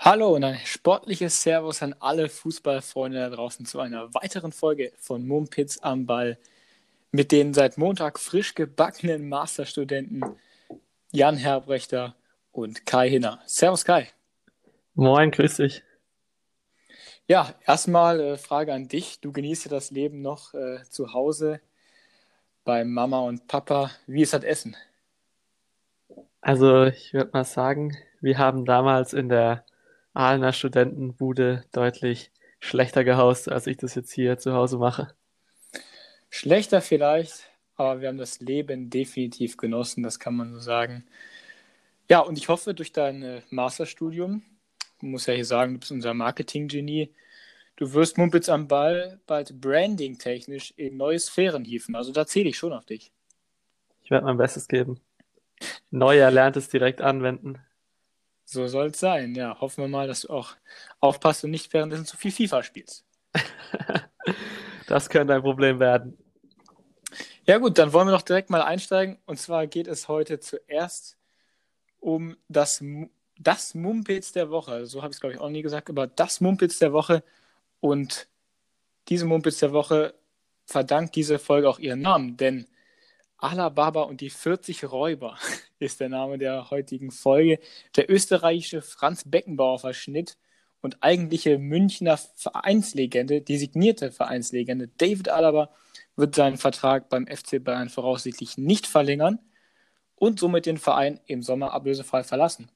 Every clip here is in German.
Hallo und ein sportliches Servus an alle Fußballfreunde da draußen zu einer weiteren Folge von Mumpitz am Ball mit den seit Montag frisch gebackenen Masterstudenten Jan Herbrechter und Kai Hinner. Servus Kai. Moin, grüß dich. Ja, erstmal äh, Frage an dich. Du genießt ja das Leben noch äh, zu Hause bei Mama und Papa. Wie ist das Essen? Also ich würde mal sagen, wir haben damals in der Aalener Studentenbude deutlich schlechter gehaust, als ich das jetzt hier zu Hause mache. Schlechter vielleicht, aber wir haben das Leben definitiv genossen, das kann man so sagen. Ja, und ich hoffe, durch dein äh, Masterstudium, ich muss ja hier sagen, du bist unser Marketing-Genie, du wirst Mumpitz am Ball bald branding-technisch in neue Sphären hieven. Also da zähle ich schon auf dich. Ich werde mein Bestes geben. Neu erlerntes direkt anwenden. So soll es sein, ja. Hoffen wir mal, dass du auch aufpasst und nicht währenddessen zu viel FIFA spielst. das könnte ein Problem werden. Ja gut, dann wollen wir doch direkt mal einsteigen. Und zwar geht es heute zuerst um das, das Mumpitz der Woche. So habe ich es, glaube ich, auch nie gesagt, aber das Mumpitz der Woche. Und diese Mumpitz der Woche verdankt diese Folge auch ihren Namen, denn Alababa und die 40 Räuber ist der Name der heutigen Folge. Der österreichische Franz Beckenbauer Verschnitt und eigentliche Münchner Vereinslegende, designierte Vereinslegende David Alaba wird seinen Vertrag beim FC Bayern voraussichtlich nicht verlängern und somit den Verein im Sommer ablösefrei verlassen.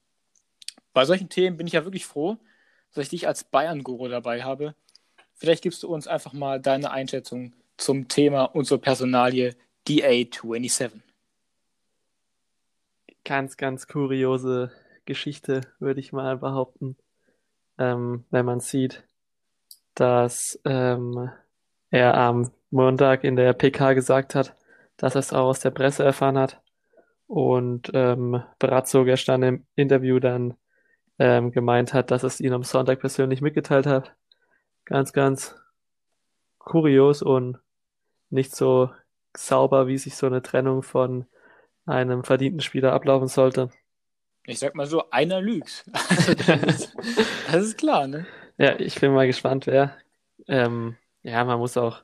Bei solchen Themen bin ich ja wirklich froh, dass ich dich als Bayern-Guru dabei habe. Vielleicht gibst du uns einfach mal deine Einschätzung zum Thema und zur Personalie DA27. Ganz, ganz kuriose Geschichte, würde ich mal behaupten. Ähm, wenn man sieht, dass ähm, er am Montag in der PK gesagt hat, dass er es auch aus der Presse erfahren hat. Und ähm, Brazzo gestern im Interview dann ähm, gemeint hat, dass es ihn am Sonntag persönlich mitgeteilt hat. Ganz, ganz kurios und nicht so sauber, wie sich so eine Trennung von einem verdienten Spieler ablaufen sollte. Ich sag mal so, einer lügt. Also das, ist, das, ist, klar, ne? Ja, ich bin mal gespannt, wer. Ähm, ja, man muss auch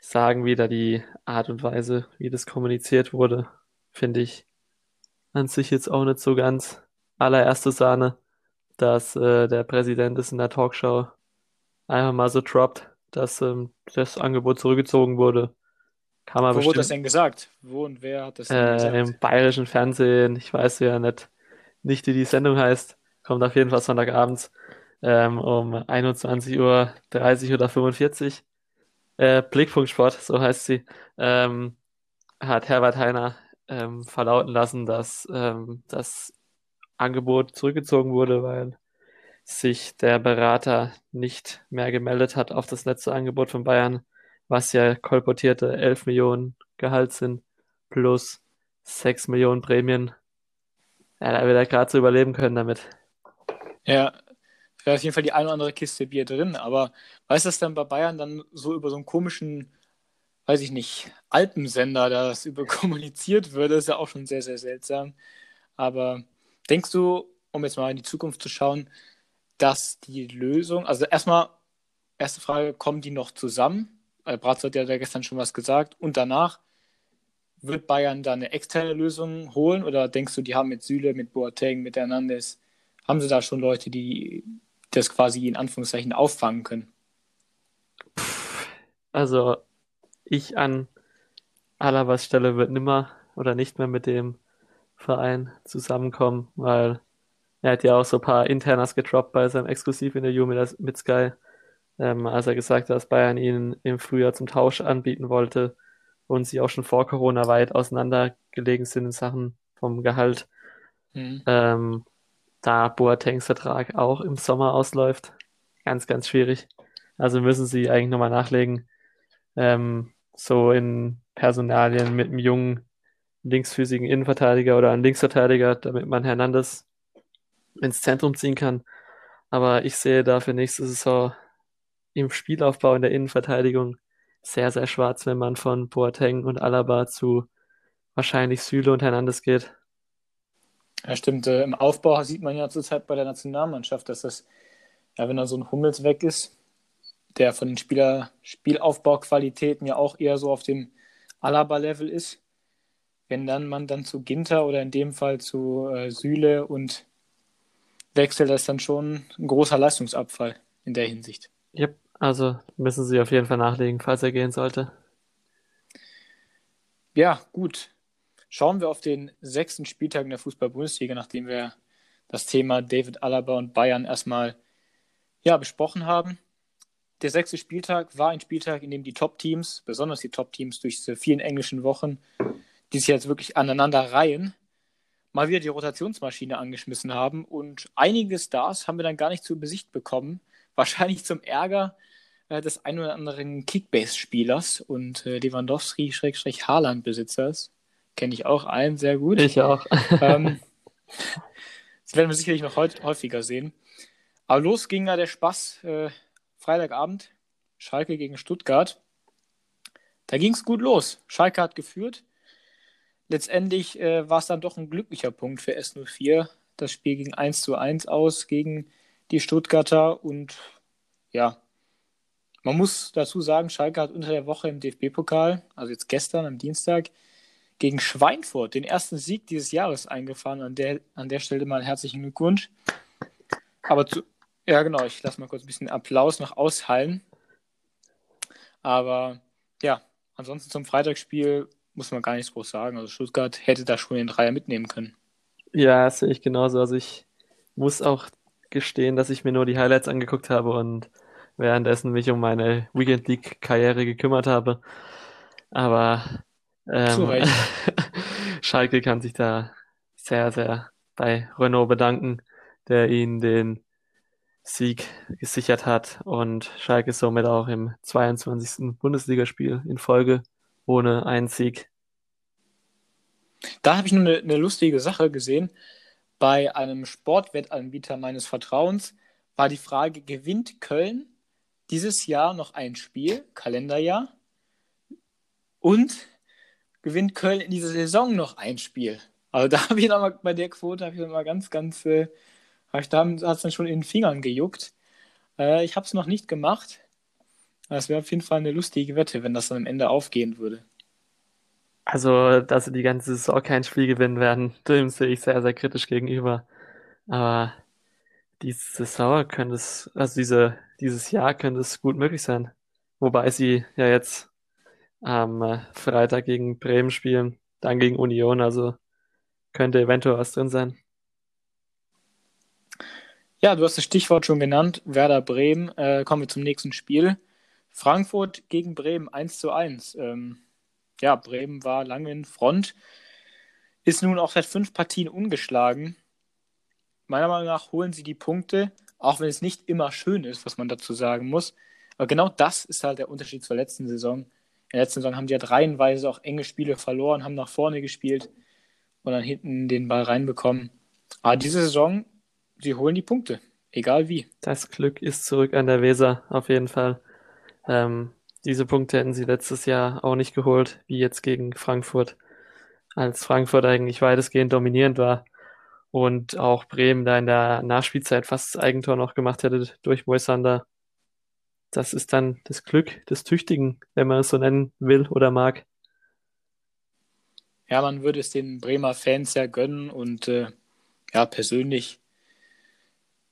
sagen, wie da die Art und Weise, wie das kommuniziert wurde, finde ich an sich jetzt auch nicht so ganz allererste Sahne, dass äh, der Präsident es in der Talkshow einfach mal so droppt, dass ähm, das Angebot zurückgezogen wurde. Kann man Wo bestimmt, wurde das denn gesagt? Wo und wer hat das denn äh, gesagt? Im bayerischen Fernsehen, ich weiß ja nicht, nicht wie die Sendung heißt, kommt auf jeden Fall Sonntagabends ähm, um 21.30 Uhr oder 45 äh, Blickpunkt Sport, so heißt sie, ähm, hat Herbert Heiner ähm, verlauten lassen, dass ähm, das Angebot zurückgezogen wurde, weil sich der Berater nicht mehr gemeldet hat auf das letzte Angebot von Bayern was ja kolportierte 11 Millionen Gehalt sind, plus 6 Millionen Prämien. Ja, da wird er gerade so überleben können damit. Ja, wäre auf jeden Fall die eine oder andere Kiste Bier drin, aber weiß das dann bei Bayern dann so über so einen komischen, weiß ich nicht, Alpensender, da das über kommuniziert würde, ist ja auch schon sehr, sehr seltsam. Aber denkst du, um jetzt mal in die Zukunft zu schauen, dass die Lösung, also erstmal, erste Frage, kommen die noch zusammen? Äh, Bratz hat ja da gestern schon was gesagt. Und danach wird Bayern da eine externe Lösung holen oder denkst du, die haben mit Süle, mit Boateng, mit Hernandez, haben sie da schon Leute, die das quasi in Anführungszeichen auffangen können? Also ich an Alabas Stelle wird nimmer oder nicht mehr mit dem Verein zusammenkommen, weil er hat ja auch so ein paar Internas gedroppt bei seinem Exklusivinterview mit, mit Sky ähm, als er gesagt hat, dass Bayern ihn im Frühjahr zum Tausch anbieten wollte und sie auch schon vor Corona weit auseinandergelegen sind in Sachen vom Gehalt. Mhm. Ähm, da Boatengs Vertrag auch im Sommer ausläuft. Ganz, ganz schwierig. Also müssen sie eigentlich nochmal nachlegen. Ähm, so in Personalien mit einem jungen linksfüßigen Innenverteidiger oder einem Linksverteidiger, damit man Hernandez ins Zentrum ziehen kann. Aber ich sehe da für nächste Saison im Spielaufbau in der Innenverteidigung sehr, sehr schwarz, wenn man von Boateng und Alaba zu wahrscheinlich Süle und Hernandez geht. Ja, stimmt. Äh, Im Aufbau sieht man ja zurzeit bei der Nationalmannschaft, dass das, ja, wenn da so ein Hummels weg ist, der von den Spieler Spielaufbauqualitäten ja auch eher so auf dem Alaba-Level ist, wenn dann man dann zu Ginter oder in dem Fall zu äh, Süle und wechselt, das ist dann schon ein großer Leistungsabfall in der Hinsicht. Yep, also müssen sie auf jeden Fall nachlegen, falls er gehen sollte. Ja, gut. Schauen wir auf den sechsten Spieltag in der Fußball-Bundesliga, nachdem wir das Thema David Alaba und Bayern erstmal ja, besprochen haben. Der sechste Spieltag war ein Spieltag, in dem die Top-Teams, besonders die Top-Teams durch diese vielen englischen Wochen, die sich jetzt wirklich aneinander reihen, mal wieder die Rotationsmaschine angeschmissen haben. Und einige Stars haben wir dann gar nicht zu Besicht bekommen. Wahrscheinlich zum Ärger äh, des ein oder anderen Kickbase-Spielers und äh, Lewandowski-Haaland-Besitzers. Kenne ich auch einen sehr gut. Ich auch. ähm, das werden wir sicherlich noch häufiger sehen. Aber los ging ja der Spaß. Äh, Freitagabend, Schalke gegen Stuttgart. Da ging es gut los. Schalke hat geführt. Letztendlich äh, war es dann doch ein glücklicher Punkt für S04. Das Spiel ging 1 zu 1 aus gegen die Stuttgarter und ja, man muss dazu sagen, Schalke hat unter der Woche im DFB-Pokal, also jetzt gestern am Dienstag, gegen Schweinfurt den ersten Sieg dieses Jahres eingefahren. An der, an der Stelle mal herzlichen Glückwunsch. Aber zu, ja, genau. Ich lasse mal kurz ein bisschen Applaus noch aushallen. Aber ja, ansonsten zum Freitagsspiel muss man gar nichts groß sagen. Also Stuttgart hätte da schon den Dreier mitnehmen können. Ja, sehe ich genauso. Also ich muss auch gestehen, dass ich mir nur die Highlights angeguckt habe und währenddessen mich um meine Weekend League Karriere gekümmert habe. Aber ähm, Schalke kann sich da sehr, sehr bei Renault bedanken, der ihnen den Sieg gesichert hat und Schalke somit auch im 22. Bundesligaspiel in Folge ohne einen Sieg. Da habe ich nur eine, eine lustige Sache gesehen. Bei einem Sportwettanbieter meines Vertrauens war die Frage, gewinnt Köln dieses Jahr noch ein Spiel, Kalenderjahr, und gewinnt Köln in dieser Saison noch ein Spiel. Also da habe ich nochmal bei der Quote habe ich nochmal ganz, ganz äh, ich, da hat es dann schon in den Fingern gejuckt. Äh, ich habe es noch nicht gemacht. Das wäre auf jeden Fall eine lustige Wette, wenn das dann am Ende aufgehen würde. Also, dass sie die ganze Saison kein Spiel gewinnen werden, dem sehe ich sehr, sehr kritisch gegenüber. Aber diese Saison könnte es, also diese, dieses Jahr könnte es gut möglich sein. Wobei sie ja jetzt am äh, Freitag gegen Bremen spielen, dann gegen Union, also könnte eventuell was drin sein. Ja, du hast das Stichwort schon genannt, Werder Bremen. Äh, kommen wir zum nächsten Spiel. Frankfurt gegen Bremen 1 zu 1. Ähm, ja, Bremen war lange in Front, ist nun auch seit fünf Partien ungeschlagen. Meiner Meinung nach holen sie die Punkte, auch wenn es nicht immer schön ist, was man dazu sagen muss. Aber genau das ist halt der Unterschied zur letzten Saison. In der letzten Saison haben die ja reihenweise auch enge Spiele verloren, haben nach vorne gespielt und dann hinten den Ball reinbekommen. Aber diese Saison sie holen die Punkte, egal wie. Das Glück ist zurück an der Weser, auf jeden Fall. Ähm, diese Punkte hätten sie letztes Jahr auch nicht geholt, wie jetzt gegen Frankfurt, als Frankfurt eigentlich weitestgehend dominierend war und auch Bremen da in der Nachspielzeit fast das Eigentor noch gemacht hätte durch Moisander. Das ist dann das Glück des Tüchtigen, wenn man es so nennen will oder mag. Ja, man würde es den Bremer Fans ja gönnen und äh, ja, persönlich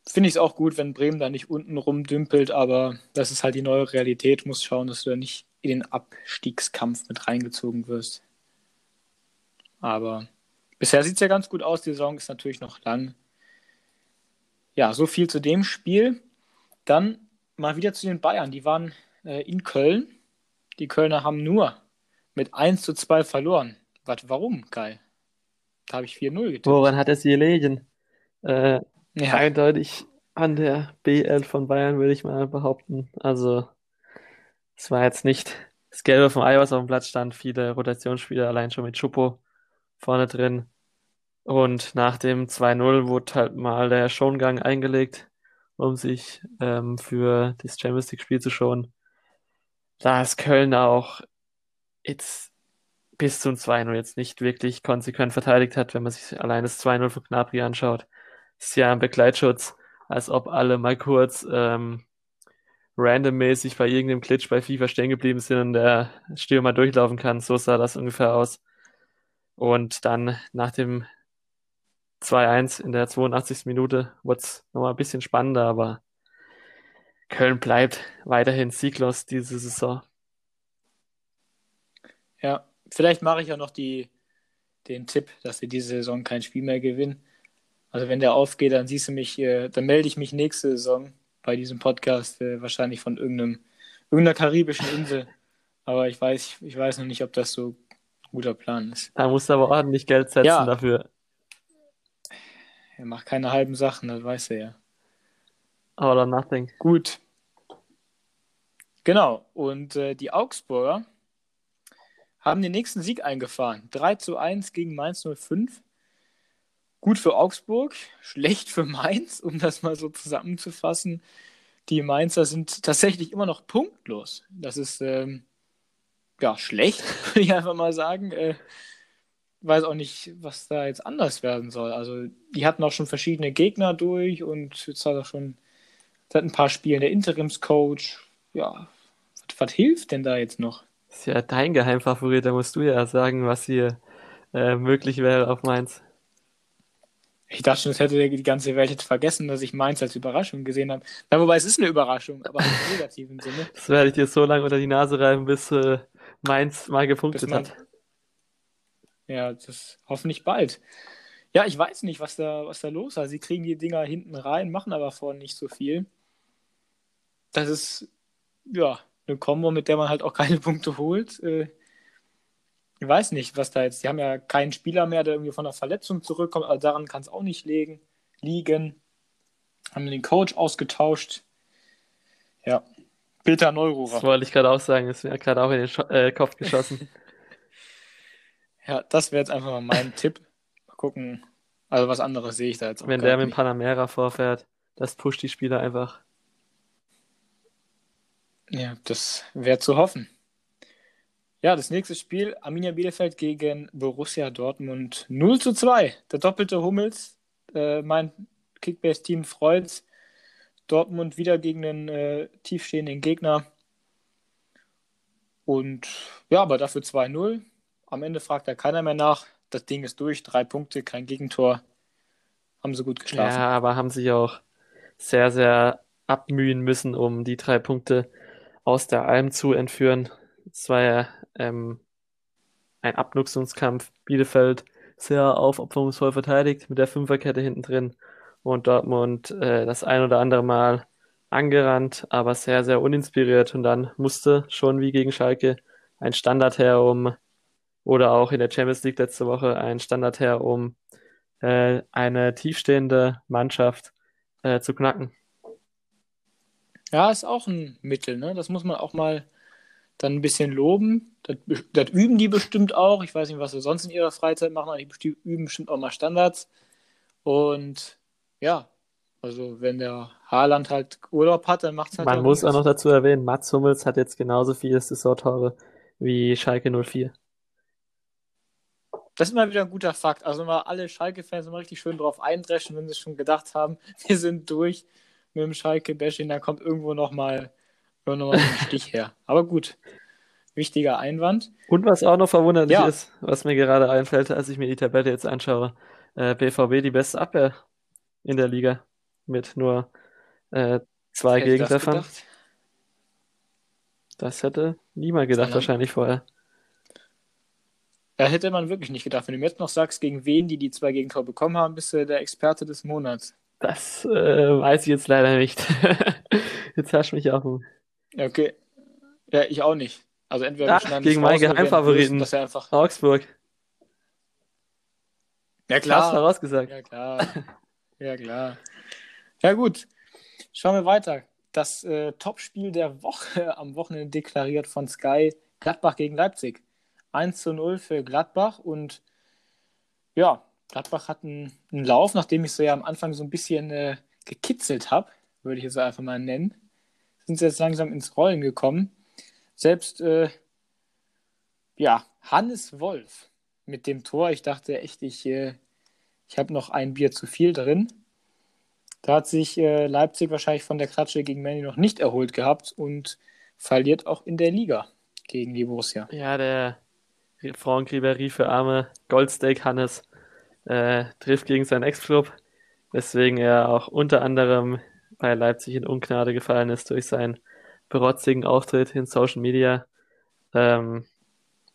finde ich es auch gut, wenn Bremen da nicht unten rumdümpelt, aber das ist halt die neue Realität. Du musst schauen, dass du da nicht in den Abstiegskampf mit reingezogen wirst. Aber bisher sieht es ja ganz gut aus. Die Saison ist natürlich noch lang. Ja, so viel zu dem Spiel. Dann mal wieder zu den Bayern. Die waren äh, in Köln. Die Kölner haben nur mit 1 zu 2 verloren. Was, warum, Kai? Da habe ich 4-0 getippt. Woran hat es gelegen? Äh, ja. Eindeutig an der BL von Bayern, würde ich mal behaupten. Also, es war jetzt nicht das Gelbe vom Ei, was auf dem Platz stand. Viele Rotationsspieler, allein schon mit Schupo vorne drin. Und nach dem 2-0 wurde halt mal der Schongang eingelegt, um sich ähm, für das Champions League-Spiel zu schonen. Da ist Köln auch jetzt bis zum 2-0 jetzt nicht wirklich konsequent verteidigt hat, wenn man sich allein das 2-0 von Gnabry anschaut. Ist ja ein Begleitschutz, als ob alle mal kurz ähm, randommäßig bei irgendeinem Glitch bei FIFA stehen geblieben sind und der Stürmer durchlaufen kann. So sah das ungefähr aus. Und dann nach dem 2-1 in der 82. Minute wurde es nochmal ein bisschen spannender, aber Köln bleibt weiterhin sieglos diese Saison. Ja, vielleicht mache ich auch noch die, den Tipp, dass sie diese Saison kein Spiel mehr gewinnen. Also wenn der aufgeht, dann siehst du mich, äh, dann melde ich mich nächste Saison bei diesem Podcast, äh, wahrscheinlich von irgendeinem, irgendeiner karibischen Insel. Aber ich weiß, ich weiß noch nicht, ob das so guter Plan ist. Da musst du aber ordentlich Geld setzen ja. dafür. Er macht keine halben Sachen, das weiß er ja. All or nothing. Gut. Genau. Und äh, die Augsburger haben den nächsten Sieg eingefahren. 3 zu 1 gegen Mainz 05. Gut für Augsburg, schlecht für Mainz, um das mal so zusammenzufassen. Die Mainzer sind tatsächlich immer noch punktlos. Das ist ähm, ja schlecht, würde ich einfach mal sagen. Äh, weiß auch nicht, was da jetzt anders werden soll. Also, die hatten auch schon verschiedene Gegner durch und jetzt hat er schon seit ein paar Spielen der Interimscoach. Ja, was, was hilft denn da jetzt noch? Das ist ja dein Geheimfavorit, da musst du ja sagen, was hier äh, möglich wäre auf Mainz. Ich dachte schon, es hätte die ganze Welt jetzt vergessen, dass ich Mainz als Überraschung gesehen habe. Na, wobei es ist eine Überraschung, aber im negativen Sinne. Das werde ich dir so lange unter die Nase reiben, bis äh, Mainz mal gepunktet man, hat. Ja, das hoffentlich bald. Ja, ich weiß nicht, was da, was da los ist. Sie kriegen die Dinger hinten rein, machen aber vorne nicht so viel. Das ist, ja, eine Kombo, mit der man halt auch keine Punkte holt. Äh, ich weiß nicht, was da jetzt. Die haben ja keinen Spieler mehr, der irgendwie von der Verletzung zurückkommt. Also daran kann es auch nicht liegen. liegen. Haben den Coach ausgetauscht. Ja. Peter Neururer. Das wollte ich gerade auch sagen. Das ist mir gerade auch in den Scho äh, Kopf geschossen. ja, das wäre jetzt einfach mal mein Tipp. Mal gucken. Also was anderes sehe ich da jetzt auch Wenn der mit dem Panamera vorfährt, das pusht die Spieler einfach. Ja, das wäre zu hoffen. Ja, das nächste Spiel, Arminia Bielefeld gegen Borussia Dortmund 0 zu 2. Der doppelte Hummels, äh, mein Kickbase-Team freut. Dortmund wieder gegen den äh, tiefstehenden Gegner. Und ja, aber dafür 2-0. Am Ende fragt da keiner mehr nach. Das Ding ist durch, drei Punkte, kein Gegentor. Haben sie gut geschlafen. Ja, aber haben sich auch sehr, sehr abmühen müssen, um die drei Punkte aus der Alm zu entführen. Es war ja ähm, ein Abnutzungskampf. Bielefeld sehr aufopferungsvoll verteidigt mit der Fünferkette hinten drin und Dortmund äh, das ein oder andere Mal angerannt, aber sehr, sehr uninspiriert. Und dann musste schon wie gegen Schalke ein Standard her, um, oder auch in der Champions League letzte Woche ein Standard her, um äh, eine tiefstehende Mannschaft äh, zu knacken. Ja, ist auch ein Mittel, ne? Das muss man auch mal dann ein bisschen loben. Das, das, üben die bestimmt auch. Ich weiß nicht, was sie sonst in ihrer Freizeit machen, aber die üben bestimmt auch mal Standards. Und ja, also wenn der Haaland halt Urlaub hat, dann macht es halt. Man muss auch noch dazu erwähnen, Mats Hummels hat jetzt genauso viele Saisontore wie Schalke 04. Das ist mal wieder ein guter Fakt. Also mal alle Schalke-Fans mal richtig schön drauf eindreschen, wenn sie schon gedacht haben, wir sind durch mit dem Schalke-Bashing, dann kommt irgendwo nochmal noch mal ein Stich her. Aber gut, wichtiger Einwand. Und was auch noch verwunderlich ja. ist, was mir gerade einfällt, als ich mir die Tabelle jetzt anschaue, äh, BVB die beste Abwehr in der Liga mit nur äh, zwei Gegentreffern. Das, das, hätte niemand gedacht, Sondern, wahrscheinlich vorher. Da hätte man wirklich nicht gedacht. Wenn du mir jetzt noch sagst, gegen wen die die zwei Gegentore bekommen haben, bist du der Experte des Monats. Das äh, weiß ich jetzt leider nicht. jetzt hast du mich auch. Okay. Ja, ich auch nicht. Also entweder Ach, gegen meinen Geheimfavoriten. Dass er einfach... Augsburg. Ja klar. Hast vorausgesagt. Ja klar. ja klar. Ja gut. Schauen wir weiter. Das äh, Topspiel der Woche am Wochenende deklariert von Sky Gladbach gegen Leipzig. 1 zu 0 für Gladbach und ja, Gladbach hat einen, einen Lauf, nachdem ich so ja am Anfang so ein bisschen äh, gekitzelt habe, würde ich es einfach mal nennen, sind sie jetzt langsam ins Rollen gekommen. Selbst äh, ja, Hannes Wolf mit dem Tor. Ich dachte echt, ich, äh, ich habe noch ein Bier zu viel drin. Da hat sich äh, Leipzig wahrscheinlich von der Kratsche gegen Manny noch nicht erholt gehabt und verliert auch in der Liga gegen die Borussia. Ja, der Franck Ribéry für arme Goldsteak Hannes äh, trifft gegen seinen Ex-Club, weswegen er auch unter anderem bei Leipzig in Ungnade gefallen ist durch seinen berotzigen Auftritt in Social Media. Ähm,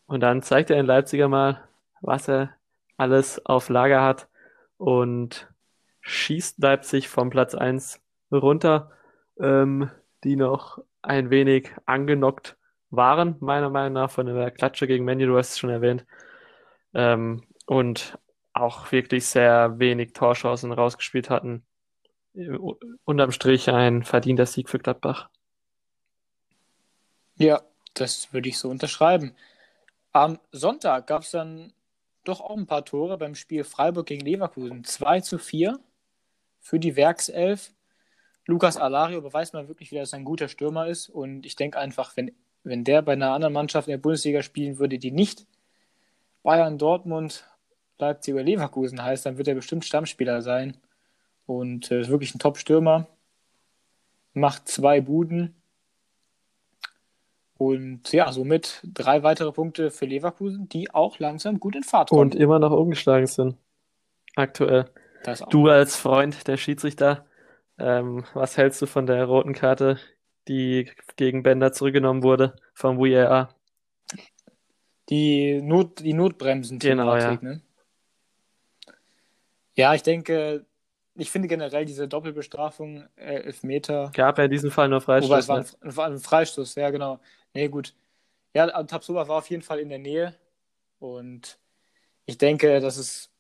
und dann zeigt er in Leipziger mal, was er alles auf Lager hat und schießt Leipzig vom Platz 1 runter, ähm, die noch ein wenig angenockt waren, meiner Meinung nach, von der Klatsche gegen Menu, du hast es schon erwähnt. Ähm, und auch wirklich sehr wenig Torchancen rausgespielt hatten. Unterm Strich ein verdienter Sieg für Gladbach. Ja, das würde ich so unterschreiben. Am Sonntag gab es dann doch auch ein paar Tore beim Spiel Freiburg gegen Leverkusen. 2 zu 4 für die Werkself. Lukas Alario beweist mal wirklich wieder, dass er ein guter Stürmer ist. Und ich denke einfach, wenn, wenn der bei einer anderen Mannschaft in der Bundesliga spielen würde, die nicht Bayern, Dortmund, Leipzig oder Leverkusen heißt, dann wird er bestimmt Stammspieler sein. Und äh, ist wirklich ein Top-Stürmer. Macht zwei Buden. Und ja, somit drei weitere Punkte für Leverkusen, die auch langsam gut in Fahrt kommen. Und immer noch umgeschlagen sind. Aktuell. Du als Freund der Schiedsrichter, ähm, was hältst du von der roten Karte, die gegen Bender zurückgenommen wurde vom VAR? Die, Not, die Notbremsen. Genau, ja. Ne? Ja, ich denke, ich finde generell diese Doppelbestrafung, äh, Elfmeter. Gab ja in diesem Fall nur Freistoß. Wobei, es war ein, ne? ein Freistoß, ja, genau. Nee, gut. Ja, Tabsoba war auf jeden Fall in der Nähe. Und ich denke, dass es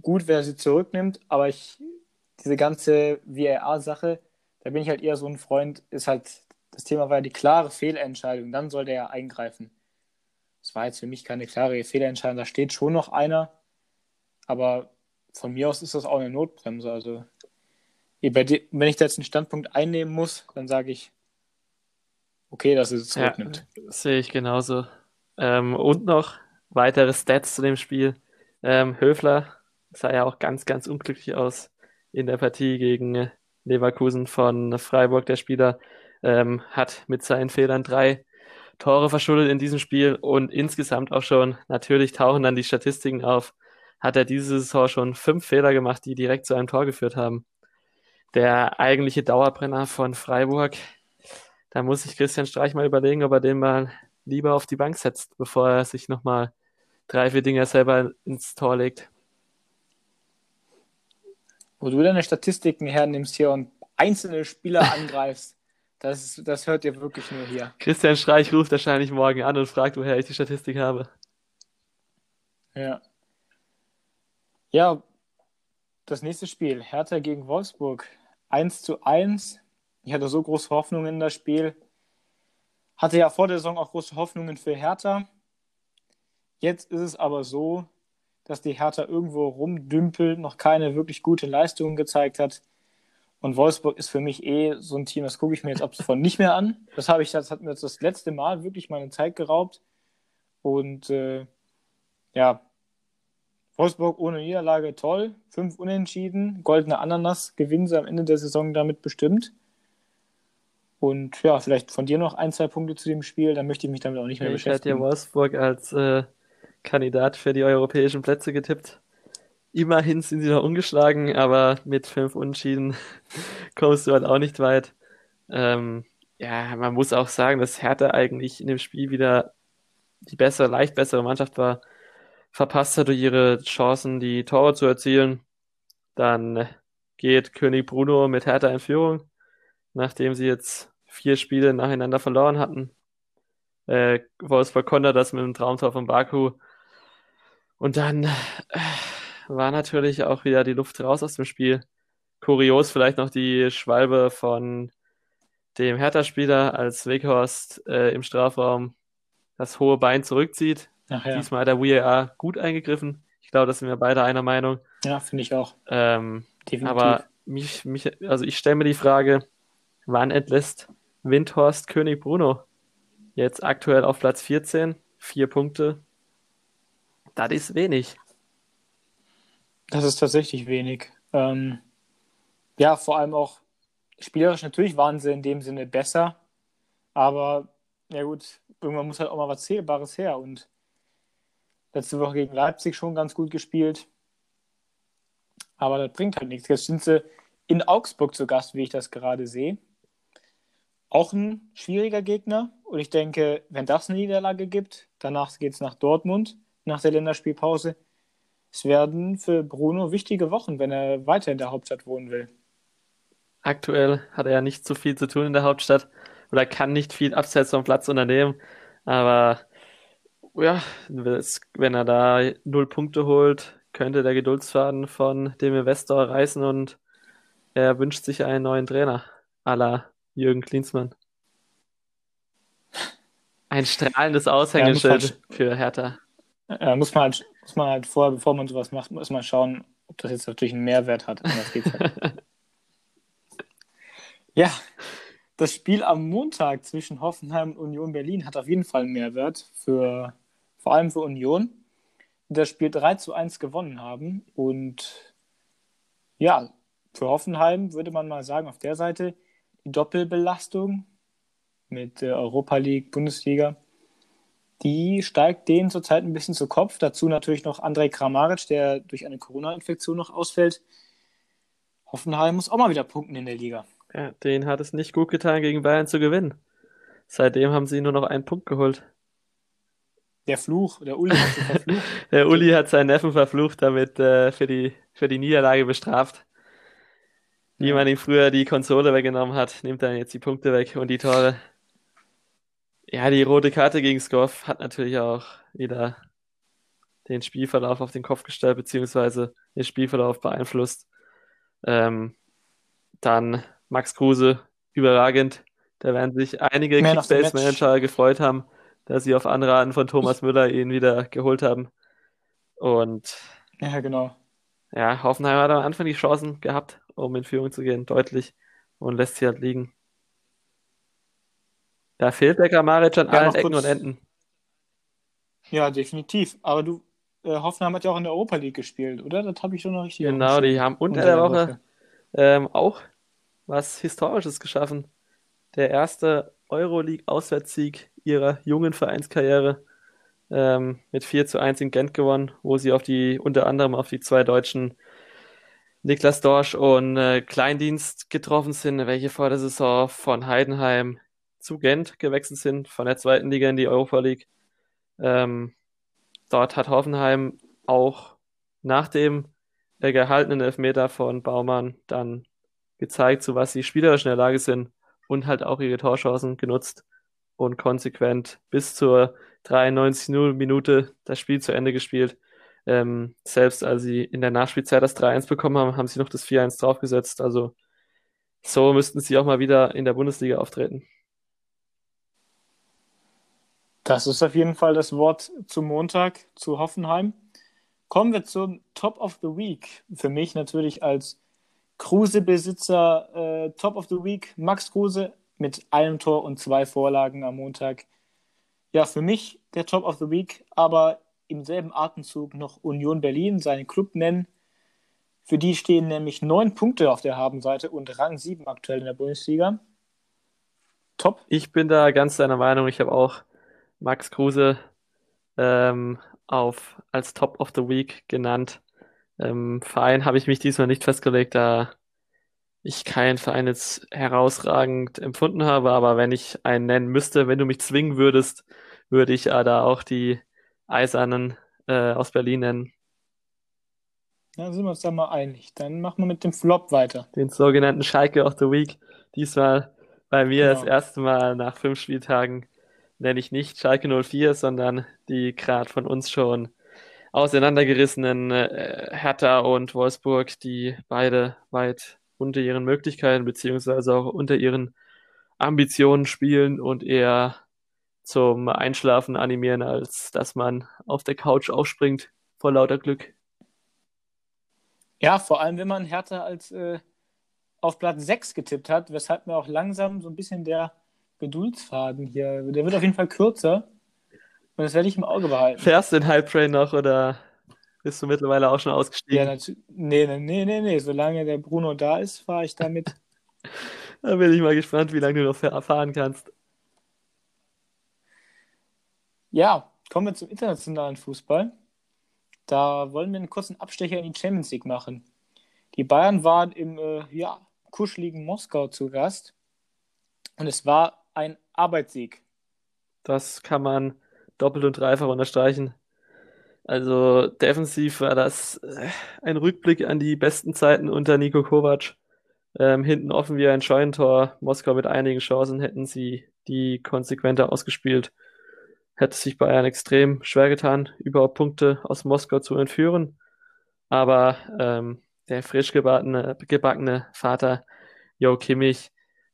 gut, er sie zurücknimmt. Aber ich, diese ganze VAR-Sache, da bin ich halt eher so ein Freund, ist halt, das Thema war ja die klare Fehlentscheidung. Dann soll der ja eingreifen. Das war jetzt für mich keine klare Fehlentscheidung. Da steht schon noch einer. Aber von mir aus ist das auch eine Notbremse. Also, wenn ich da jetzt einen Standpunkt einnehmen muss, dann sage ich, okay, dass es zurücknimmt. Ja, sehe ich genauso. Ähm, und noch weitere Stats zu dem Spiel. Ähm, Höfler sah ja auch ganz, ganz unglücklich aus in der Partie gegen Leverkusen von Freiburg. Der Spieler ähm, hat mit seinen Fehlern drei Tore verschuldet in diesem Spiel und insgesamt auch schon, natürlich tauchen dann die Statistiken auf, hat er diese Saison schon fünf Fehler gemacht, die direkt zu einem Tor geführt haben. Der eigentliche Dauerbrenner von Freiburg, da muss sich Christian Streich mal überlegen, ob er den mal lieber auf die Bank setzt, bevor er sich nochmal drei, vier Dinger selber ins Tor legt. Wo du deine Statistiken hernimmst hier und einzelne Spieler angreifst, das, das hört ihr wirklich nur hier. Christian Streich ruft wahrscheinlich morgen an und fragt, woher ich die Statistik habe. Ja. Ja, das nächste Spiel, Hertha gegen Wolfsburg. 1 zu 1. Ich hatte so große Hoffnungen in das Spiel. Hatte ja vor der Saison auch große Hoffnungen für Hertha. Jetzt ist es aber so, dass die Hertha irgendwo rumdümpelt, noch keine wirklich gute Leistungen gezeigt hat. Und Wolfsburg ist für mich eh so ein Team, das gucke ich mir jetzt ab sofort nicht mehr an. Das habe ich, das hat mir jetzt das letzte Mal wirklich meine Zeit geraubt. Und äh, ja, Wolfsburg ohne Niederlage toll. Fünf Unentschieden. Goldene Ananas gewinnen sie am Ende der Saison damit bestimmt. Und ja, vielleicht von dir noch ein, zwei Punkte zu dem Spiel, dann möchte ich mich damit auch nicht mehr ich beschäftigen. Ich hätte ja Wolfsburg als äh, Kandidat für die europäischen Plätze getippt. Immerhin sind sie noch ungeschlagen, aber mit fünf Unentschieden kommst du halt auch nicht weit. Ähm, ja, man muss auch sagen, dass Hertha eigentlich in dem Spiel wieder die bessere, leicht bessere Mannschaft war verpasst hat durch ihre Chancen, die Tore zu erzielen. Dann geht König Bruno mit Hertha in Führung, nachdem sie jetzt vier Spiele nacheinander verloren hatten. Äh, Wolfsburg konnte das mit dem Traumtor von Baku. Und dann äh, war natürlich auch wieder die Luft raus aus dem Spiel. Kurios vielleicht noch die Schwalbe von dem Hertha-Spieler, als Weghorst äh, im Strafraum das hohe Bein zurückzieht, Ach, ja. Diesmal hat der VAR gut eingegriffen. Ich glaube, da sind wir beide einer Meinung. Ja, finde ich auch. Ähm, Definitiv. Aber mich, mich, also ich stelle mir die Frage, wann entlässt Windhorst König Bruno? Jetzt aktuell auf Platz 14. vier Punkte. Das ist wenig. Das ist tatsächlich wenig. Ähm, ja, vor allem auch spielerisch natürlich waren sie in dem Sinne besser, aber ja gut, irgendwann muss halt auch mal was Zählbares her und letzte Woche gegen Leipzig schon ganz gut gespielt. Aber das bringt halt nichts. Jetzt sind sie in Augsburg zu Gast, wie ich das gerade sehe. Auch ein schwieriger Gegner. Und ich denke, wenn das eine Niederlage gibt, danach geht es nach Dortmund, nach der Länderspielpause. Es werden für Bruno wichtige Wochen, wenn er weiter in der Hauptstadt wohnen will. Aktuell hat er ja nicht so viel zu tun in der Hauptstadt oder kann nicht viel abseits vom Platz unternehmen. Aber ja, wenn er da null Punkte holt, könnte der Geduldsfaden von dem Investor reißen und er wünscht sich einen neuen Trainer, à Jürgen Klinsmann. Ein strahlendes Aushängeschild ja, für Hertha. Ja, muss man halt, muss man halt vorher, bevor man sowas macht, muss man schauen, ob das jetzt natürlich einen Mehrwert hat. Halt. ja, das Spiel am Montag zwischen Hoffenheim und Union Berlin hat auf jeden Fall einen Mehrwert für vor allem für Union, die das Spiel 3 zu 1 gewonnen haben. Und ja, für Hoffenheim würde man mal sagen, auf der Seite die Doppelbelastung mit Europa League, Bundesliga, die steigt denen zurzeit ein bisschen zu Kopf. Dazu natürlich noch Andrej Kramaric, der durch eine Corona-Infektion noch ausfällt. Hoffenheim muss auch mal wieder punkten in der Liga. Ja, denen hat es nicht gut getan, gegen Bayern zu gewinnen. Seitdem haben sie nur noch einen Punkt geholt. Der Fluch, der Uli hat verflucht. der Uli hat seinen Neffen verflucht, damit äh, für, die, für die Niederlage bestraft. Wie man ihm früher die Konsole weggenommen hat, nimmt er jetzt die Punkte weg und die Tore. Ja, die rote Karte gegen Skoff hat natürlich auch wieder den Spielverlauf auf den Kopf gestellt, beziehungsweise den Spielverlauf beeinflusst. Ähm, dann Max Kruse, überragend. Da werden sich einige Kickbase-Manager gefreut haben, dass sie auf Anraten von Thomas Müller ihn wieder geholt haben. Und ja, genau. Ja, Hoffenheim hat am Anfang die Chancen gehabt, um in Führung zu gehen, deutlich, und lässt sie halt liegen. Da fehlt der Kramaric an ja, allen Ecken kurz... und Enden. Ja, definitiv. Aber du, äh, Hoffenheim hat ja auch in der Europa League gespielt, oder? Das habe ich schon noch richtig Genau, die haben unter, unter der, Woche, Woche. Ähm, auch was Historisches geschaffen. Der erste Euroleague-Auswärtssieg ihrer jungen Vereinskarriere ähm, mit 4 zu 1 in Gent gewonnen, wo sie auf die, unter anderem auf die zwei Deutschen Niklas Dorsch und äh, Kleindienst getroffen sind, welche vor der Saison von Heidenheim zu Gent gewechselt sind, von der zweiten Liga in die Europa League. Ähm, dort hat Hoffenheim auch nach dem gehaltenen Elfmeter von Baumann dann gezeigt, zu was sie spielerisch in der Lage sind und halt auch ihre Torchancen genutzt und konsequent bis zur 93 Minute das Spiel zu Ende gespielt. Ähm, selbst als sie in der Nachspielzeit das 3-1 bekommen haben, haben sie noch das 4-1 draufgesetzt. Also so müssten sie auch mal wieder in der Bundesliga auftreten. Das ist auf jeden Fall das Wort zum Montag zu Hoffenheim. Kommen wir zum Top of the Week. Für mich natürlich als Kruse-Besitzer äh, Top of the Week, Max Kruse mit einem Tor und zwei Vorlagen am Montag. Ja, für mich der Top of the Week, aber im selben Atemzug noch Union Berlin, seinen Club nennen. Für die stehen nämlich neun Punkte auf der Habenseite und Rang sieben aktuell in der Bundesliga. Top. Ich bin da ganz deiner Meinung. Ich habe auch Max Kruse ähm, auf, als Top of the Week genannt. Ähm, Verein habe ich mich diesmal nicht festgelegt, da ich keinen Verein jetzt herausragend empfunden habe, aber wenn ich einen nennen müsste, wenn du mich zwingen würdest, würde ich äh, da auch die Eisernen äh, aus Berlin nennen. Ja, sind wir uns da mal einig. Dann machen wir mit dem Flop weiter. Den sogenannten Schalke of the Week. Diesmal bei mir genau. das erste Mal nach fünf Spieltagen nenne ich nicht Schalke 04, sondern die gerade von uns schon auseinandergerissenen äh, Hertha und Wolfsburg, die beide weit unter ihren Möglichkeiten beziehungsweise auch unter ihren Ambitionen spielen und eher zum Einschlafen animieren, als dass man auf der Couch aufspringt vor lauter Glück. Ja, vor allem, wenn man Hertha als äh, auf Platz 6 getippt hat, weshalb mir auch langsam so ein bisschen der Geduldsfaden hier, der wird auf jeden Fall kürzer Und das werde ich im Auge behalten. Fährst du den Hype Train noch oder bist du mittlerweile auch schon ausgestiegen? Ja, natürlich. Nee, nee, nee, nee. Solange der Bruno da ist, fahre ich damit. da bin ich mal gespannt, wie lange du noch fahren kannst. Ja, kommen wir zum internationalen Fußball. Da wollen wir einen kurzen Abstecher in die Champions League machen. Die Bayern waren im äh, ja, kuscheligen Moskau zu Gast und es war ein Arbeitssieg. Das kann man doppelt und dreifach unterstreichen. Also defensiv war das äh, ein Rückblick an die besten Zeiten unter Nico Kovac. Ähm, hinten offen wie ein Scheunentor. Moskau mit einigen Chancen hätten sie die konsequenter ausgespielt. Hätte sich Bayern extrem schwer getan, überhaupt Punkte aus Moskau zu entführen. Aber ähm, der frisch gebackene, gebackene Vater Jo Kimmich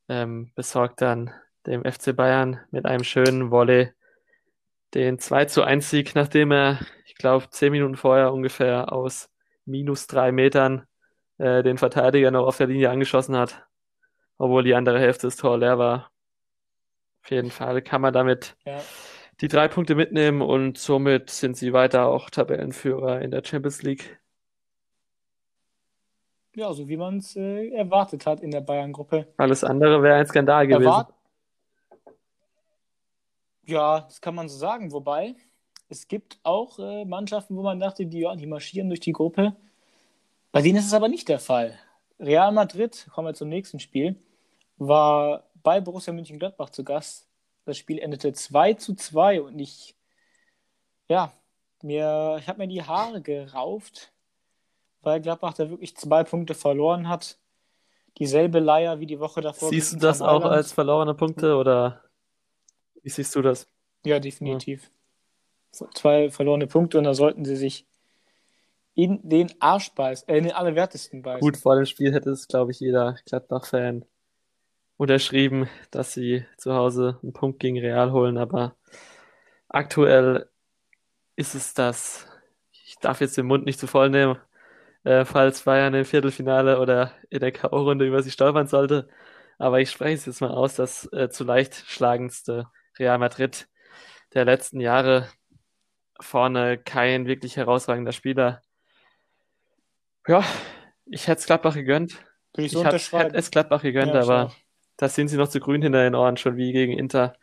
ähm, besorgt dann dem FC Bayern mit einem schönen Volley den 2 zu 1 Sieg, nachdem er, glaube, zehn Minuten vorher ungefähr aus minus drei Metern äh, den Verteidiger noch auf der Linie angeschossen hat, obwohl die andere Hälfte des Tor leer war. Auf jeden Fall kann man damit ja. die drei Punkte mitnehmen und somit sind sie weiter auch Tabellenführer in der Champions League. Ja, so wie man es äh, erwartet hat in der Bayern-Gruppe. Alles andere wäre ein Skandal gewesen. Erwart ja, das kann man so sagen. Wobei, es gibt auch äh, Mannschaften, wo man dachte, die, ja, die marschieren durch die Gruppe. Bei denen ist es aber nicht der Fall. Real Madrid, kommen wir zum nächsten Spiel, war bei Borussia Mönchengladbach zu Gast. Das Spiel endete 2 zu 2 und ich, ja, mir, ich habe mir die Haare gerauft, weil Gladbach da wirklich zwei Punkte verloren hat. Dieselbe Leier wie die Woche davor. Siehst du das auch als verlorene Punkte oder wie siehst du das? Ja, definitiv. Ja. Zwei verlorene Punkte und da sollten sie sich in den Arsch beißen, äh, in den allerwertesten beißen. Gut, vor dem Spiel hätte es, glaube ich, jeder Gladbach-Fan unterschrieben, dass sie zu Hause einen Punkt gegen Real holen, aber aktuell ist es das. Ich darf jetzt den Mund nicht zu voll nehmen, äh, falls Bayern im Viertelfinale oder in der K.O.-Runde über sie stolpern sollte. Aber ich spreche es jetzt mal aus, das äh, zu leicht schlagendste Real Madrid der letzten Jahre. Vorne kein wirklich herausragender Spieler. Ja, ich hätte es Gladbach gegönnt. ich so hätte es Gladbach gegönnt, ja, aber da sind sie noch zu grün hinter den Ohren, schon wie gegen Inter.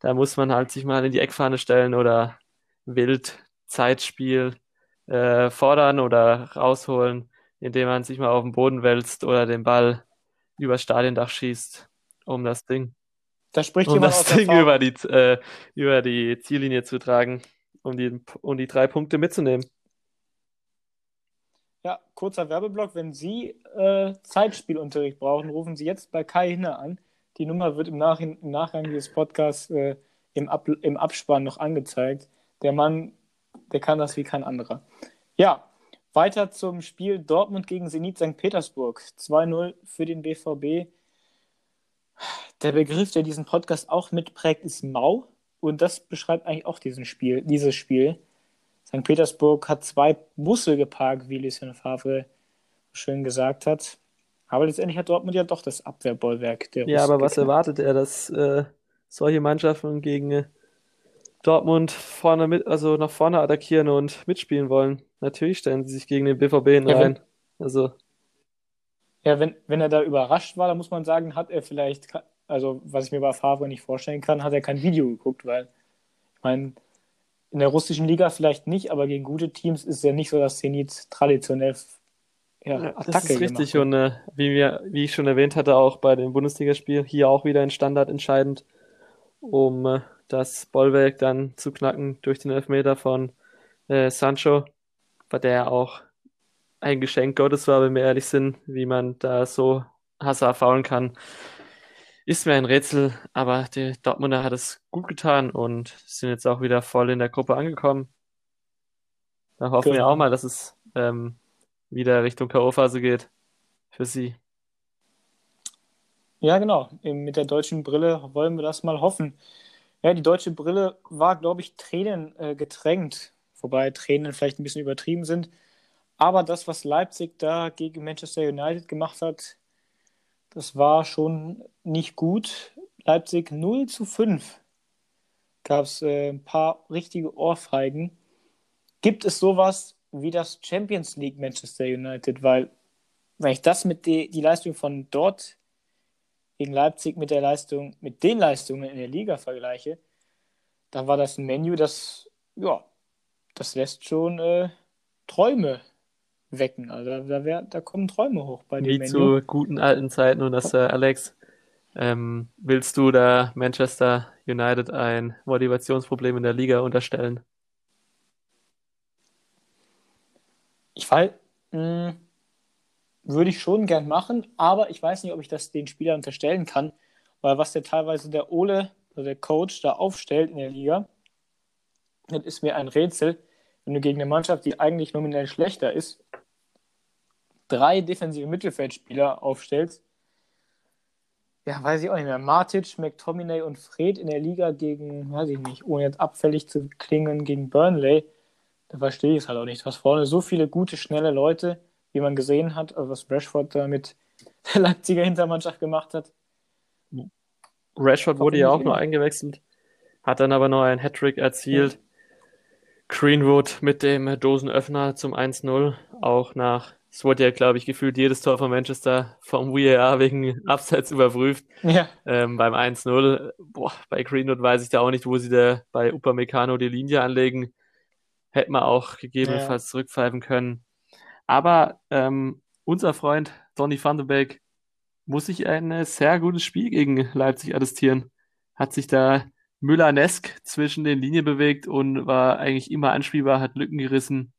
Da muss man halt sich mal in die Eckfahne stellen oder wild Zeitspiel äh, fordern oder rausholen, indem man sich mal auf den Boden wälzt oder den Ball übers Stadiondach schießt, um das Ding da spricht um jemand das Ding über die, äh, über die Ziellinie zu tragen, um die, um die drei Punkte mitzunehmen. Ja, kurzer Werbeblock. Wenn Sie äh, Zeitspielunterricht brauchen, rufen Sie jetzt bei Kai Hinner an. Die Nummer wird im, Nach im Nachgang dieses Podcasts äh, im, Ab im Abspann noch angezeigt. Der Mann, der kann das wie kein anderer. Ja, weiter zum Spiel Dortmund gegen Zenit St. Petersburg. 2-0 für den BVB. Der Begriff, der diesen Podcast auch mitprägt, ist Mau. Und das beschreibt eigentlich auch diesen Spiel, dieses Spiel. St. Petersburg hat zwei Busse geparkt, wie Lucien Favre schön gesagt hat. Aber letztendlich hat Dortmund ja doch das Abwehrbollwerk. Der ja, Russen aber was erwartet er, dass äh, solche Mannschaften gegen äh, Dortmund vorne mit, also nach vorne attackieren und mitspielen wollen? Natürlich stellen sie sich gegen den BVB rein. Ja, wenn, also ja, wenn, wenn er da überrascht war, dann muss man sagen, hat er vielleicht, also was ich mir bei Favre nicht vorstellen kann, hat er kein Video geguckt, weil ich meine, in der russischen Liga vielleicht nicht, aber gegen gute Teams ist es ja nicht so, dass Zenit traditionell ja, Attacke Das ist richtig gemacht. und äh, wie, wir, wie ich schon erwähnt hatte, auch bei dem Bundesligaspiel hier auch wieder ein Standard entscheidend, um äh, das Bollwerk dann zu knacken durch den Elfmeter von äh, Sancho, bei der auch ein Geschenk Gottes war, wenn wir ehrlich sind, wie man da so Hazard faulen kann. Ist mir ein Rätsel, aber die Dortmunder hat es gut getan und sind jetzt auch wieder voll in der Gruppe angekommen. Da hoffen genau. wir auch mal, dass es ähm, wieder Richtung K.O.-Phase geht für sie. Ja, genau. Mit der deutschen Brille wollen wir das mal hoffen. Ja, die deutsche Brille war, glaube ich, Tränen äh, getränkt, wobei Tränen vielleicht ein bisschen übertrieben sind. Aber das, was Leipzig da gegen Manchester United gemacht hat, das war schon nicht gut. Leipzig 0 zu 5 gab es äh, ein paar richtige Ohrfeigen. Gibt es sowas wie das Champions League Manchester United? Weil, wenn ich das mit die, die Leistung von dort gegen Leipzig mit der Leistung, mit den Leistungen in der Liga vergleiche, dann war das ein Menü, das, ja, das lässt schon äh, Träume wecken. Also da, da, da kommen Träume hoch bei dem Wie Menü. zu guten alten Zeiten und das, äh, Alex, ähm, willst du da Manchester United ein Motivationsproblem in der Liga unterstellen? Ich weiß, mh, würde ich schon gern machen, aber ich weiß nicht, ob ich das den Spielern unterstellen kann, weil was der teilweise der Ole, also der Coach, da aufstellt in der Liga, das ist mir ein Rätsel, wenn du gegen eine Mannschaft, die eigentlich nominell schlechter ist, drei defensive Mittelfeldspieler aufstellst. Ja, weiß ich auch nicht mehr. Matic, McTominay und Fred in der Liga gegen, weiß ich nicht, ohne jetzt abfällig zu klingen, gegen Burnley. Da verstehe ich es halt auch nicht. Was vorne so viele gute, schnelle Leute, wie man gesehen hat, also was Rashford da mit der Leipziger Hintermannschaft gemacht hat. Rashford wurde ja auch nur eingewechselt, hat dann aber noch einen Hattrick erzielt. Greenwood mit dem Dosenöffner zum 1-0, auch nach, es wurde ja, glaube ich, gefühlt jedes Tor von Manchester vom VAR wegen Abseits überprüft. Ja, Ähm, beim 1-0, boah, bei Greenwood weiß ich da auch nicht, wo sie da bei Upamecano die Linie anlegen. Hätte man auch gegebenenfalls zurückpfeifen können. Aber ähm, unser Freund Donny van de Beek muss sich ein äh, sehr gutes Spiel gegen Leipzig attestieren. Hat sich da Müller-nesk zwischen den Linien bewegt und war eigentlich immer anspielbar, hat Lücken gerissen.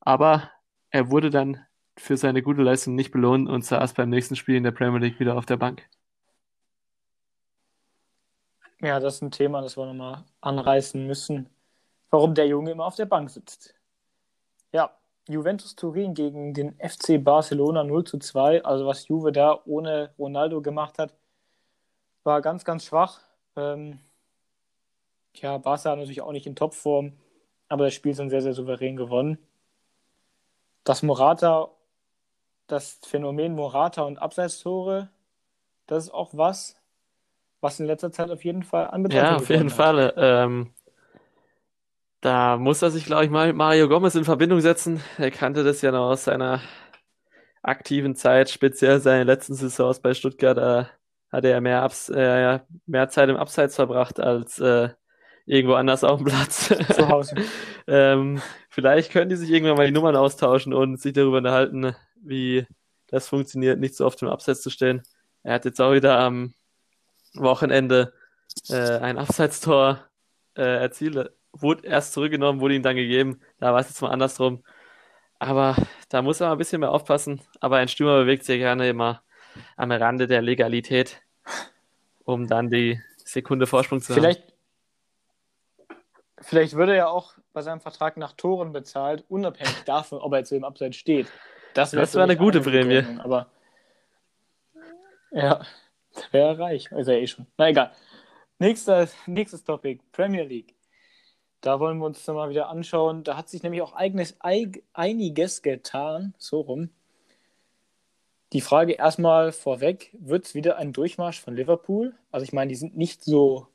Aber er wurde dann für seine gute Leistung nicht belohnt und saß beim nächsten Spiel in der Premier League wieder auf der Bank. ja, das ist ein Thema, das wir nochmal anreißen müssen, warum der Junge immer auf der Bank sitzt. Ja, Juventus Turin gegen den FC Barcelona 0 zu 2. Also was Juve da ohne Ronaldo gemacht hat, war ganz, ganz schwach. Ähm, ja, Barca natürlich auch nicht in Topform, aber das Spiel ist dann sehr, sehr souverän gewonnen. Das Morata, das Phänomen Morata und Abseitstore, das ist auch was, was in letzter Zeit auf jeden Fall an Bedeutung Ja, auf jeden hat. Fall. Ähm, da muss er sich, glaube ich, mal mit Mario Gomez in Verbindung setzen. Er kannte das ja noch aus seiner aktiven Zeit, speziell seine letzten Saisons bei Stuttgart. Da hat er mehr, Abs äh, mehr Zeit im Abseits verbracht als äh, irgendwo anders auf dem Platz. Zu Hause. Ähm, vielleicht können die sich irgendwann mal die Nummern austauschen und sich darüber unterhalten, wie das funktioniert, nicht so oft im Abseits zu stehen. Er hat jetzt auch wieder am Wochenende äh, ein Abseitstor äh, erzielt. Wurde erst zurückgenommen, wurde ihm dann gegeben. Da war es jetzt mal andersrum. Aber da muss er mal ein bisschen mehr aufpassen. Aber ein Stürmer bewegt sich gerne immer am Rande der Legalität, um dann die Sekunde Vorsprung zu haben. Vielleicht, würde er auch bei seinem Vertrag nach Toren bezahlt, unabhängig davon, ob er jetzt im Abseits steht. Das, Das wäre eine gute Prämie. Aber ja, wäre reich. Ist er eh schon. Na egal. Nächstes, nächstes Topic: Premier League. Da wollen wir uns mal wieder anschauen. Da hat sich nämlich auch eigenes, eig, einiges getan. So rum. Die Frage erstmal vorweg: Wird es wieder ein Durchmarsch von Liverpool? Also, ich meine, die sind nicht so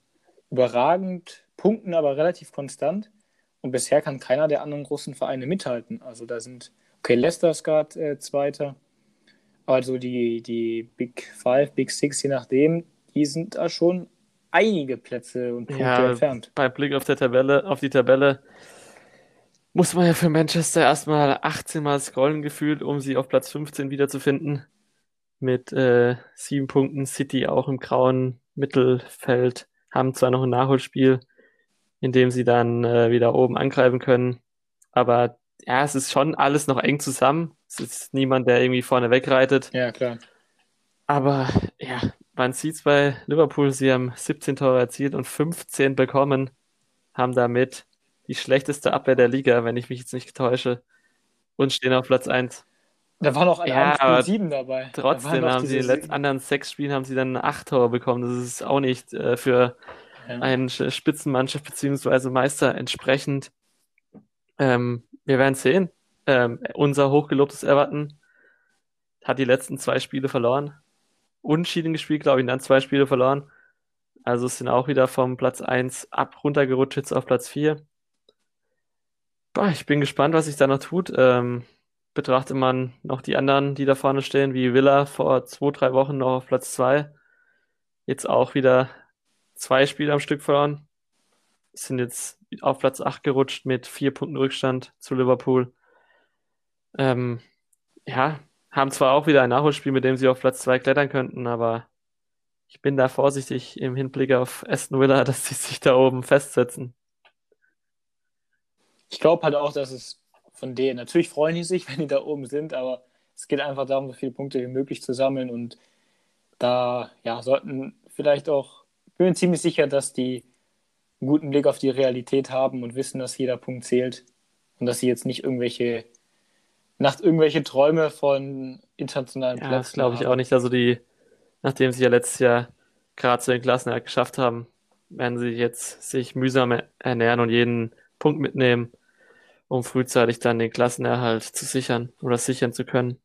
überragend, punkten aber relativ konstant. Und bisher kann keiner der anderen großen Vereine mithalten. Also, da sind, okay, Leicester ist gerade äh, Zweiter. Also, die, die Big Five, Big Six, je nachdem, die sind da schon einige Plätze und Punkte Ja, entfernt. bei Blick auf der Tabelle, auf die Tabelle muss man ja für Manchester erstmal 18 Mal scrollen gefühlt, um sie auf Platz 15 wiederzufinden. Mit äh, sieben Punkten. City auch im grauen Mittelfeld, haben zwar noch ein Nachholspiel, in dem sie dann äh, wieder oben angreifen können. Aber ja, es ist schon alles noch eng zusammen. Es ist niemand, der irgendwie vorne wegreitet. Ja, klar. Aber ja, man sieht es bei Liverpool, sie haben 17 Tore erzielt und 15 bekommen, haben damit die schlechteste Abwehr der Liga, wenn ich mich jetzt nicht täusche, und stehen auf Platz 1. Da waren auch ein Ja, sieben dabei. Da Trotzdem haben sie in den letzten anderen sechs Spielen haben sie dann acht Tore bekommen. Das ist auch nicht äh, für Sch- Spitzenmannschaft beziehungsweise Meister entsprechend. Ähm, wir werden sehen. Ähm, unser hochgelobtes Everton hat die letzten zwei Spiele verloren. Unschieden gespielt, glaube ich, und dann zwei Spiele verloren. Also sind auch wieder vom Platz 1 ab runtergerutscht jetzt auf Platz 4. Boah, ich bin gespannt, was sich da noch tut. Ähm, betrachtet man noch die anderen, die da vorne stehen, wie Villa vor zwei, drei Wochen noch auf Platz 2. Jetzt auch wieder zwei Spiele am Stück verloren. Sind jetzt auf Platz 8 gerutscht mit vier Punkten Rückstand zu Liverpool. Ähm, ja, haben zwar auch wieder ein Nachholspiel, mit dem sie auf Platz 2 klettern könnten, aber ich bin da vorsichtig im Hinblick auf Aston Villa, dass sie sich da oben festsetzen. Ich glaube halt auch, dass es von denen, natürlich freuen die sich, wenn die da oben sind, aber es geht einfach darum, so viele Punkte wie möglich zu sammeln und da ja, sollten vielleicht auch, bin mir ziemlich sicher, dass die einen guten Blick auf die Realität haben und wissen, dass jeder Punkt zählt und dass sie jetzt nicht irgendwelche nach irgendwelche Träume von internationalen ja, Plätzen. Das glaube ich haben. auch nicht. Also die, nachdem sie ja letztes Jahr gerade zu den Klassen geschafft haben, werden sie jetzt sich mühsam ernähren und jeden Punkt mitnehmen, um frühzeitig dann den Klassenerhalt zu sichern oder sichern zu können.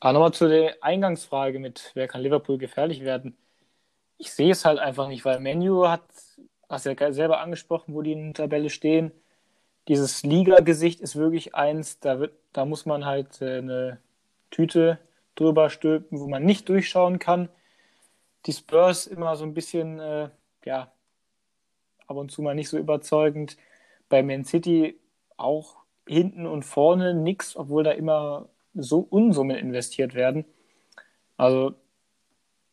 Aber nochmal zu der Eingangsfrage mit, wer kann Liverpool gefährlich werden? Ich sehe es halt einfach nicht, weil Menu hat, hast du ja selber angesprochen, wo die in der Tabelle stehen, dieses Liga-Gesicht ist wirklich eins, da, wird, da muss man halt äh, eine Tüte drüber stülpen, wo man nicht durchschauen kann. Die Spurs immer so ein bisschen, äh, ja, ab und zu mal nicht so überzeugend. Bei Man City auch hinten und vorne nichts, obwohl da immer so Unsummen investiert werden. Also,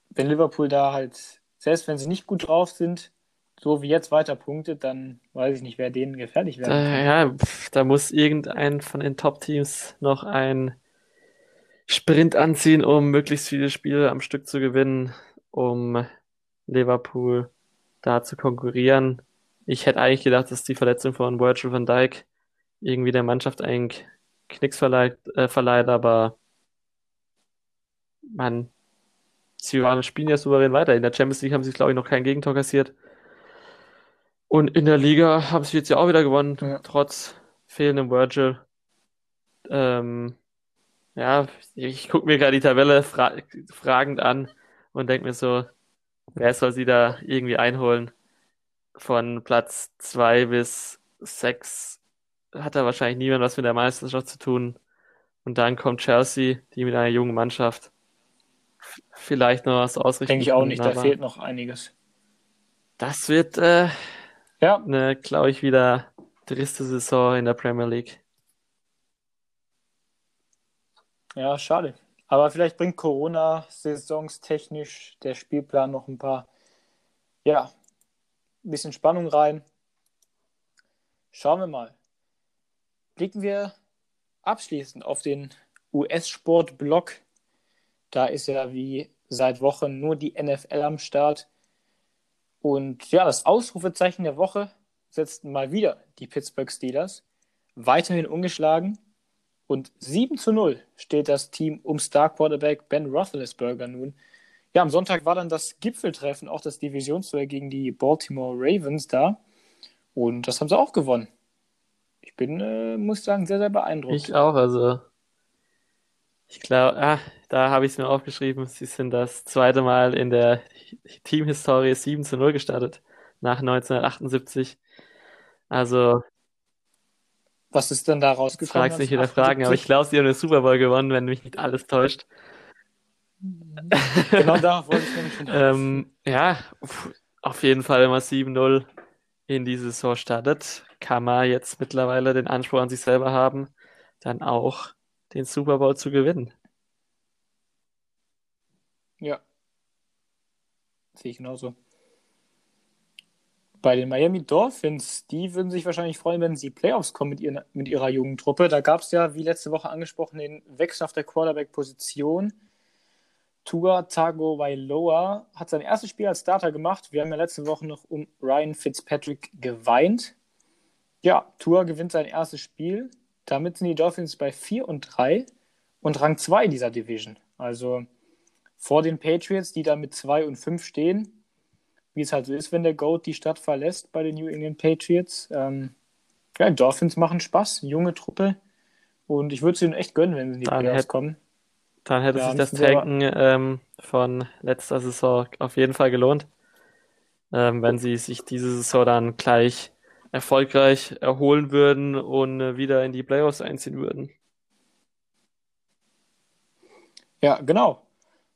wenn Liverpool da halt, selbst wenn sie nicht gut drauf sind, so wie jetzt weiter punktet, dann weiß ich nicht, wer denen gefährlich wäre. Da, ja, da muss irgendein von den Top-Teams noch ein Sprint anziehen, um möglichst viele Spiele am Stück zu gewinnen, um Liverpool da zu konkurrieren. Ich hätte eigentlich gedacht, dass die Verletzung von Virgil van Dijk irgendwie der Mannschaft einen Knicks verleiht, äh, verleiht aber man, sie waren, spielen ja souverän weiter. In der Champions League haben sie, glaube ich, noch kein Gegentor kassiert. Und in der Liga haben sie jetzt ja auch wieder gewonnen, ja. trotz fehlendem Virgil. Ähm, ja, ich gucke mir gerade die Tabelle fra fragend an und denke mir so, wer soll sie da irgendwie einholen? Von Platz 2 bis 6 hat da wahrscheinlich niemand was mit der Meisterschaft zu tun. Und dann kommt Chelsea, die mit einer jungen Mannschaft vielleicht noch was ausrichten. Denke ich auch nicht, da fehlt noch einiges. Das wird äh, ja. Eine, glaube ich, wieder triste Saison in der Premier League. Ja, schade. Aber vielleicht bringt Corona saisonstechnisch der Spielplan noch ein paar, ja, ein bisschen Spannung rein. Schauen wir mal. Blicken wir abschließend auf den US-Sport-Block. Da ist ja wie seit Wochen nur die NFL am Start. Und ja, das Ausrufezeichen der Woche setzten mal wieder die Pittsburgh Steelers. Weiterhin ungeschlagen. Und 7 zu 0 steht das Team um Star Quarterback Ben Roethlisberger nun. Ja, am Sonntag war dann das Gipfeltreffen, auch das Divisionsduell gegen die Baltimore Ravens da. Und das haben sie auch gewonnen. Bin, äh, muss sagen, sehr, sehr beeindruckt. Ich auch, also ich glaube, ah, da habe ich es mir aufgeschrieben. Sie sind das zweite Mal in der Teamhistorie 7 zu 0 gestartet, nach 1978. Also. Was ist denn da rausgekommen? Fragst nicht wieder Fragen, aber ich glaube, sie haben den Super Bowl gewonnen, wenn mich nicht alles täuscht. genau da wollte ich nämlich schon. ähm, ja, auf jeden Fall, wenn man 7-0 in die Saison startet, kann man jetzt mittlerweile den Anspruch an sich selber haben, dann auch den Super Bowl zu gewinnen. Ja. Sehe ich genauso. Bei den Miami Dolphins, die würden sich wahrscheinlich freuen, wenn sie Playoffs kommen mit, ihren, mit ihrer jungen Truppe. Da gab es ja, wie letzte Woche angesprochen, den Wechsel auf der Quarterback-Position. Tua Tagovailoa hat sein erstes Spiel als Starter gemacht. Wir haben ja letzte Woche noch um Ryan Fitzpatrick geweint. Ja, Tua gewinnt sein erstes Spiel. Damit sind die Dolphins bei 4 und 3 und Rang 2 dieser Division. Also vor den Patriots, die da mit 2 und 5 stehen, wie es halt so ist, wenn der Goat die Stadt verlässt bei den New England Patriots. Ähm, ja, die Dolphins machen Spaß, junge Truppe. Und ich würde es ihnen echt gönnen, wenn sie in die Playoffs kommen. Dann hätte ja, sich das Tanken ähm, von letzter Saison auf jeden Fall gelohnt, ähm, wenn sie sich diese Saison dann gleich erfolgreich erholen würden und äh, wieder in die Playoffs einziehen würden. Ja, genau.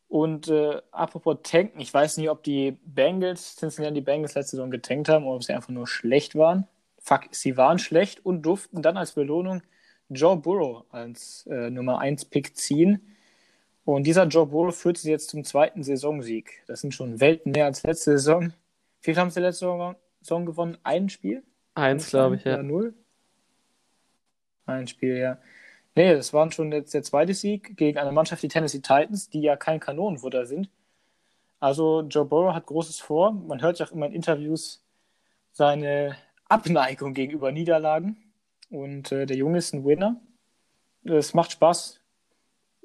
Und äh, apropos tanken, ich weiß nicht, ob die Bengals, Cincinnati Bengals letzte Saison getankt haben oder ob sie einfach nur schlecht waren. Fuck, sie waren schlecht und durften dann als Belohnung Joe Burrow als äh, Nummer 1 Pick ziehen. Und dieser Joe Burrow führt sie jetzt zum zweiten Saisonsieg. Das sind schon Welten mehr als letzte Saison. Wie viel haben sie letzte Saison gewonnen? Ein Spiel? Eins, glaube ich, ja. Null? Ein Spiel, ja. Nee, das war schon jetzt der zweite Sieg gegen eine Mannschaft, die Tennessee Titans, die ja kein Kanonenfutter sind. Also Joe Burrow hat Großes vor. Man hört ja auch immer in Interviews seine Abneigung gegenüber Niederlagen. Und äh, der Junge ist ein Winner. Es macht Spaß,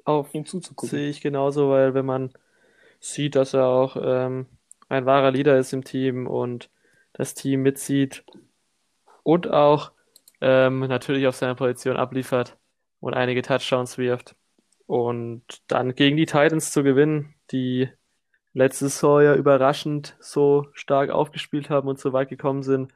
auf ihm zuzugucken. Sehe ich genauso, weil wenn man sieht, dass er auch ähm, ein wahrer Leader ist im Team und das Team mitzieht und auch ähm, natürlich auf seiner Position abliefert, und einige Touchdowns wirft. Und dann gegen die Titans zu gewinnen, die letztes Saison ja überraschend so stark aufgespielt haben und so weit gekommen sind.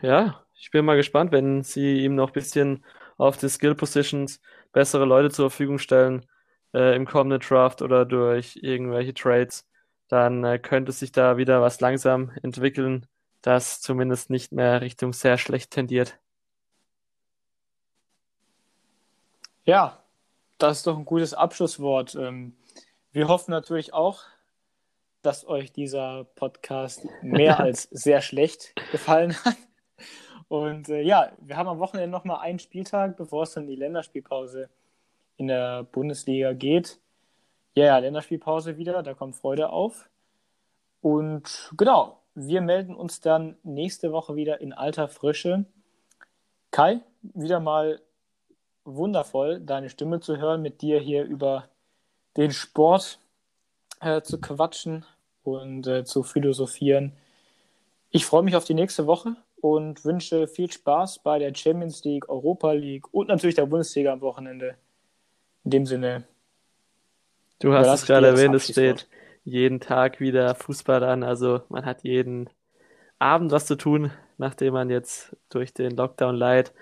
Ja, ich bin mal gespannt, wenn sie ihm noch ein bisschen auf die Skill Positions bessere Leute zur Verfügung stellen äh, im kommenden Draft oder durch irgendwelche Trades, dann äh, könnte sich da wieder was langsam entwickeln, das zumindest nicht mehr Richtung sehr schlecht tendiert. Ja, das ist doch ein gutes Abschlusswort. Ähm, wir hoffen natürlich auch, dass euch dieser Podcast mehr als sehr schlecht gefallen hat. Und äh, ja, wir haben am Wochenende nochmal einen Spieltag, bevor es dann in die Länderspielpause in der Bundesliga geht. Ja, ja, Länderspielpause wieder, da kommt Freude auf. Und genau, wir melden uns dann nächste Woche wieder in alter Frische. Kai, wieder mal wundervoll, deine Stimme zu hören, mit dir hier über den Sport äh, zu quatschen und äh, zu philosophieren. Ich freue mich auf die nächste Woche und wünsche viel Spaß bei der Champions League, Europa League und natürlich der Bundesliga am Wochenende. In dem Sinne. Du hast es gerade erwähnt, es steht jeden Tag wieder Fußball an. Also man hat jeden Abend was zu tun, nachdem man jetzt durch den Lockdown leidet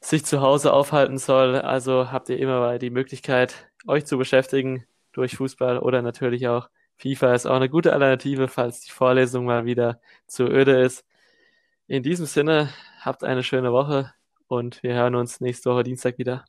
sich zu Hause aufhalten soll. Also habt ihr immer die Möglichkeit, euch zu beschäftigen durch Fußball oder natürlich auch FIFA ist auch eine gute Alternative, falls die Vorlesung mal wieder zu öde ist. In diesem Sinne, habt eine schöne Woche und wir hören uns nächste Woche Dienstag wieder.